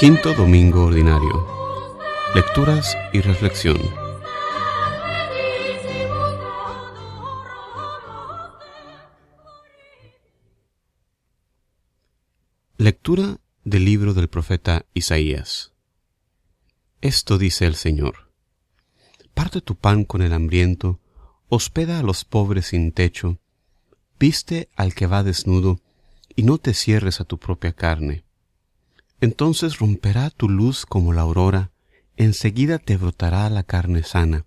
Quinto Domingo Ordinario. Lecturas y Reflexión. Lectura del libro del profeta Isaías. Esto dice el Señor. Parte tu pan con el hambriento, hospeda a los pobres sin techo, viste al que va desnudo, y no te cierres a tu propia carne entonces romperá tu luz como la aurora, enseguida te brotará la carne sana.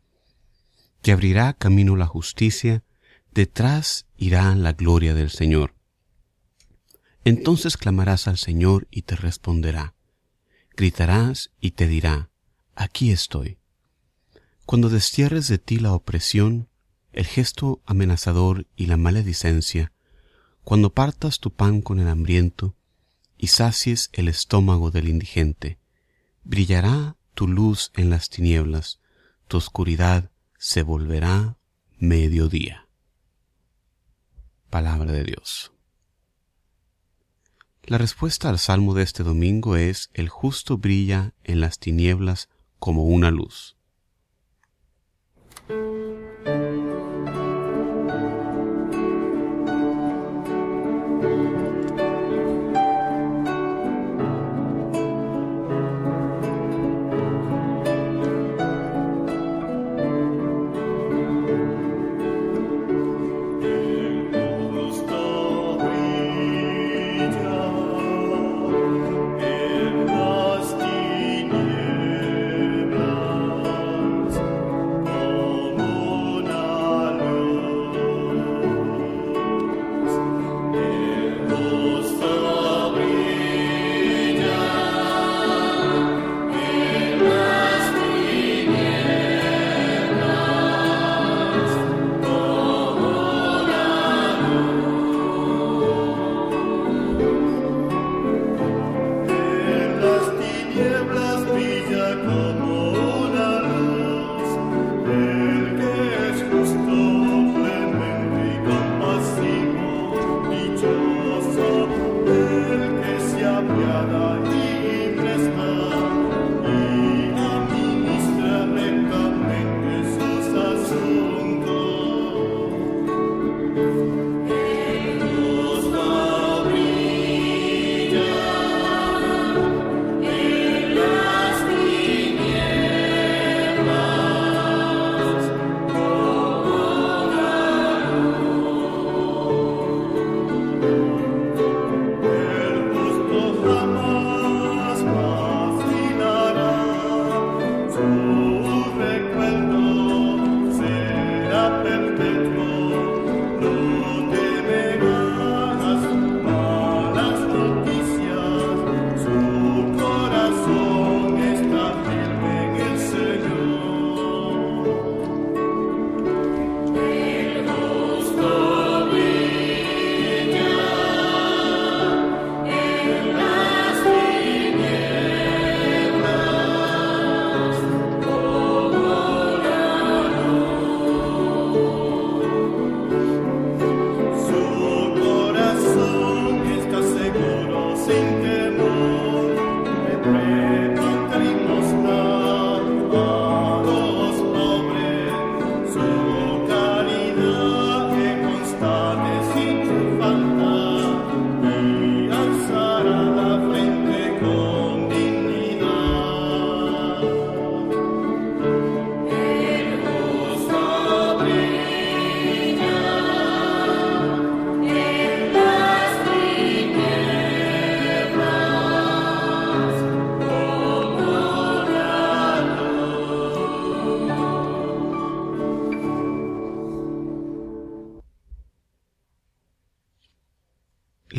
Te abrirá camino la justicia, detrás irá la gloria del Señor. Entonces clamarás al Señor y te responderá. Gritarás y te dirá, aquí estoy. Cuando destierres de ti la opresión, el gesto amenazador y la maledicencia, cuando partas tu pan con el hambriento, y sacies el estómago del indigente. Brillará tu luz en las tinieblas, tu oscuridad se volverá mediodía. Palabra de Dios. La respuesta al salmo de este domingo es el justo brilla en las tinieblas como una luz.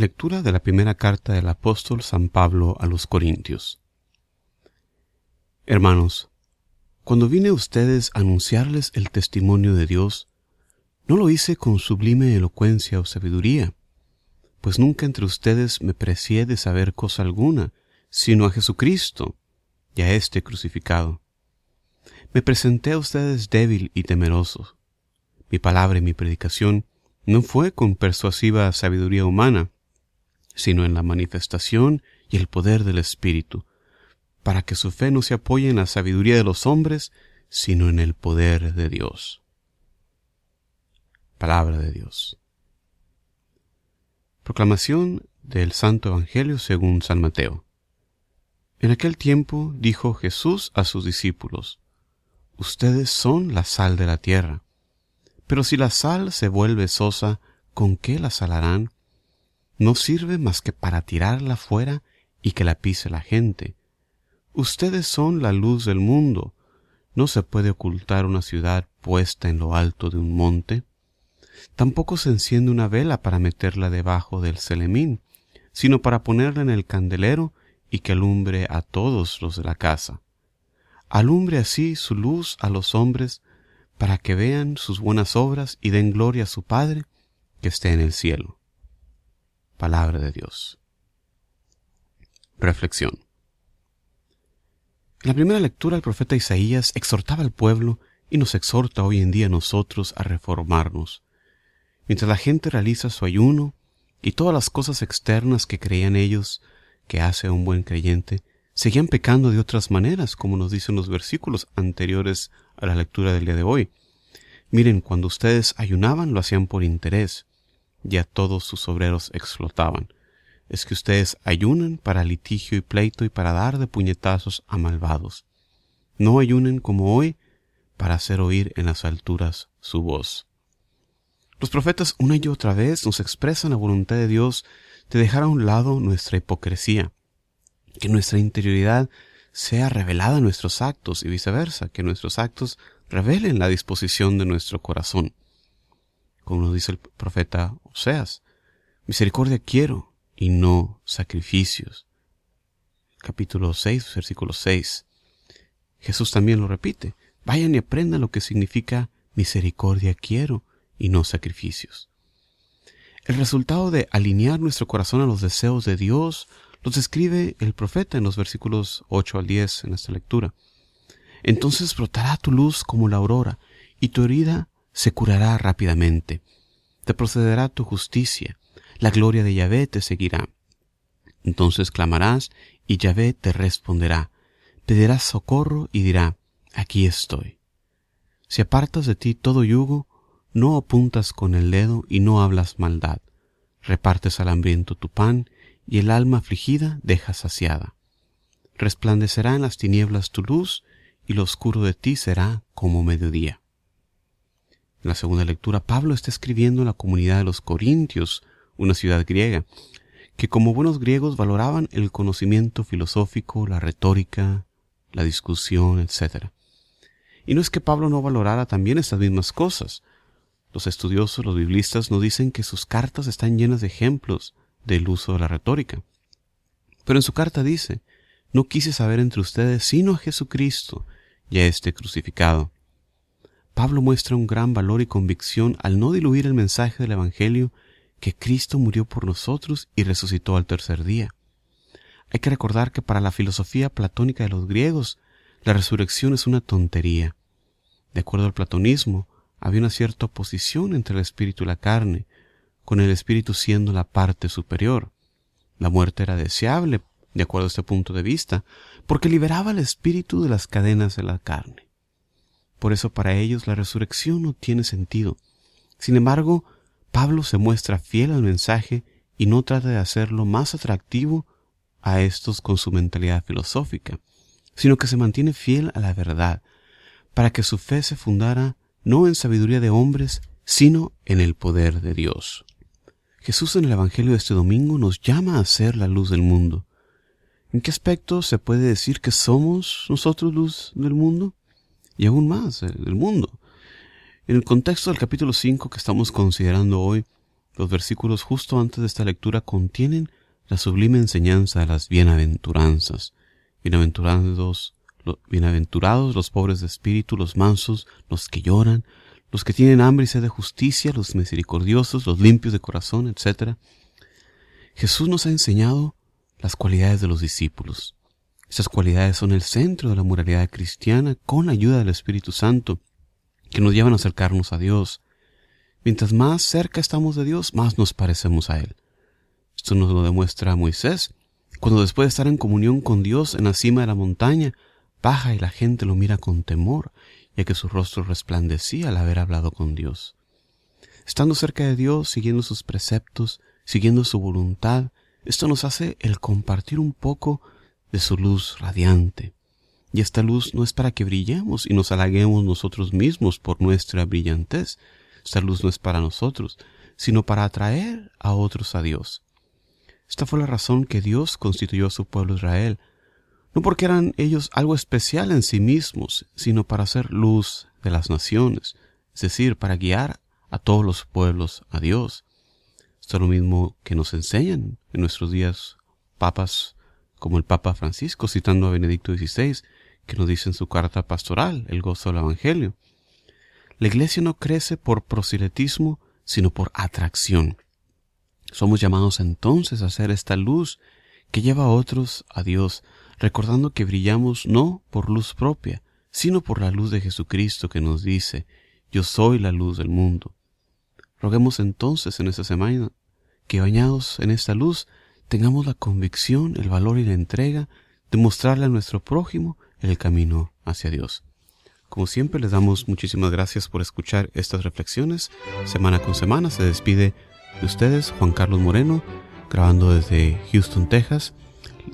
Lectura de la primera carta del apóstol San Pablo a los Corintios. Hermanos, cuando vine a ustedes a anunciarles el testimonio de Dios, no lo hice con sublime elocuencia o sabiduría, pues nunca entre ustedes me precié de saber cosa alguna, sino a Jesucristo y a éste crucificado. Me presenté a ustedes débil y temeroso. Mi palabra y mi predicación no fue con persuasiva sabiduría humana, sino en la manifestación y el poder del Espíritu, para que su fe no se apoye en la sabiduría de los hombres, sino en el poder de Dios. Palabra de Dios. Proclamación del Santo Evangelio según San Mateo. En aquel tiempo dijo Jesús a sus discípulos, Ustedes son la sal de la tierra, pero si la sal se vuelve sosa, ¿con qué la salarán? No sirve más que para tirarla fuera y que la pise la gente. Ustedes son la luz del mundo. No se puede ocultar una ciudad puesta en lo alto de un monte. Tampoco se enciende una vela para meterla debajo del celemín, sino para ponerla en el candelero y que alumbre a todos los de la casa. Alumbre así su luz a los hombres, para que vean sus buenas obras y den gloria a su Padre que esté en el cielo. Palabra de Dios. Reflexión. En la primera lectura el profeta Isaías exhortaba al pueblo y nos exhorta hoy en día a nosotros a reformarnos. Mientras la gente realiza su ayuno y todas las cosas externas que creían ellos que hace a un buen creyente, seguían pecando de otras maneras, como nos dicen los versículos anteriores a la lectura del día de hoy. Miren, cuando ustedes ayunaban lo hacían por interés, ya todos sus obreros explotaban. Es que ustedes ayunan para litigio y pleito y para dar de puñetazos a malvados. No ayunen como hoy para hacer oír en las alturas su voz. Los profetas una y otra vez nos expresan la voluntad de Dios de dejar a un lado nuestra hipocresía, que nuestra interioridad sea revelada en nuestros actos y viceversa, que nuestros actos revelen la disposición de nuestro corazón. Como nos dice el profeta Oseas, misericordia quiero y no sacrificios. Capítulo 6, versículo 6. Jesús también lo repite, vayan y aprendan lo que significa misericordia quiero y no sacrificios. El resultado de alinear nuestro corazón a los deseos de Dios los describe el profeta en los versículos 8 al 10 en esta lectura. Entonces brotará tu luz como la aurora, y tu herida se curará rápidamente. Te procederá tu justicia, la gloria de Yahvé te seguirá. Entonces clamarás, y Yahvé te responderá. Pedirás socorro y dirá, aquí estoy. Si apartas de ti todo yugo, no apuntas con el dedo y no hablas maldad. Repartes al hambriento tu pan y el alma afligida dejas saciada. Resplandecerá en las tinieblas tu luz y lo oscuro de ti será como mediodía. En la segunda lectura, Pablo está escribiendo en la comunidad de los Corintios, una ciudad griega, que como buenos griegos valoraban el conocimiento filosófico, la retórica, la discusión, etc. Y no es que Pablo no valorara también estas mismas cosas, los estudiosos, los biblistas, nos dicen que sus cartas están llenas de ejemplos del uso de la retórica. Pero en su carta dice, no quise saber entre ustedes sino a Jesucristo y a este crucificado. Pablo muestra un gran valor y convicción al no diluir el mensaje del Evangelio que Cristo murió por nosotros y resucitó al tercer día. Hay que recordar que para la filosofía platónica de los griegos, la resurrección es una tontería. De acuerdo al platonismo, había una cierta oposición entre el espíritu y la carne, con el espíritu siendo la parte superior. La muerte era deseable, de acuerdo a este punto de vista, porque liberaba al espíritu de las cadenas de la carne. Por eso para ellos la resurrección no tiene sentido. Sin embargo, Pablo se muestra fiel al mensaje y no trata de hacerlo más atractivo a estos con su mentalidad filosófica, sino que se mantiene fiel a la verdad, para que su fe se fundara no en sabiduría de hombres, sino en el poder de Dios. Jesús en el Evangelio de este domingo nos llama a ser la luz del mundo. ¿En qué aspecto se puede decir que somos nosotros luz del mundo? Y aún más, del mundo. En el contexto del capítulo 5 que estamos considerando hoy, los versículos justo antes de esta lectura contienen la sublime enseñanza de las bienaventuranzas. Bienaventurados Bienaventurados los pobres de espíritu, los mansos, los que lloran, los que tienen hambre y sed de justicia, los misericordiosos, los limpios de corazón, etc. Jesús nos ha enseñado las cualidades de los discípulos. Esas cualidades son el centro de la moralidad cristiana con la ayuda del Espíritu Santo, que nos llevan a acercarnos a Dios. Mientras más cerca estamos de Dios, más nos parecemos a Él. Esto nos lo demuestra Moisés Cuando después de estar en comunión con Dios en la cima de la montaña, baja y la gente lo mira con temor, ya que su rostro resplandecía al haber hablado con Dios. Estando cerca de Dios, siguiendo sus preceptos, siguiendo su voluntad, esto nos hace el compartir un poco de su luz radiante. Y esta luz no es para que brillemos y nos halaguemos nosotros mismos por nuestra brillantez. Esta luz no es para nosotros, sino para atraer a otros a Dios. Esta fue la razón que Dios constituyó a su pueblo Israel, no porque eran ellos algo especial en sí mismos, sino para ser luz de las naciones, es decir, para guiar a todos los pueblos a Dios. Esto es lo mismo que nos enseñan en nuestros días papas como el Papa Francisco, citando a Benedicto XVI, que nos dice en su carta pastoral, el gozo del Evangelio. La iglesia no crece por proselitismo, sino por atracción. Somos llamados entonces a ser esta luz que lleva a otros a Dios, recordando que brillamos no por luz propia, sino por la luz de Jesucristo que nos dice, yo soy la luz del mundo. Roguemos entonces en esta semana que bañados en esta luz tengamos la convicción, el valor y la entrega de mostrarle a nuestro prójimo el camino hacia Dios. Como siempre les damos muchísimas gracias por escuchar estas reflexiones. Semana con semana se despide de ustedes Juan Carlos Moreno, grabando desde Houston, Texas,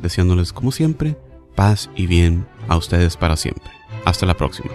deseándoles como siempre paz y bien a ustedes para siempre. Hasta la próxima.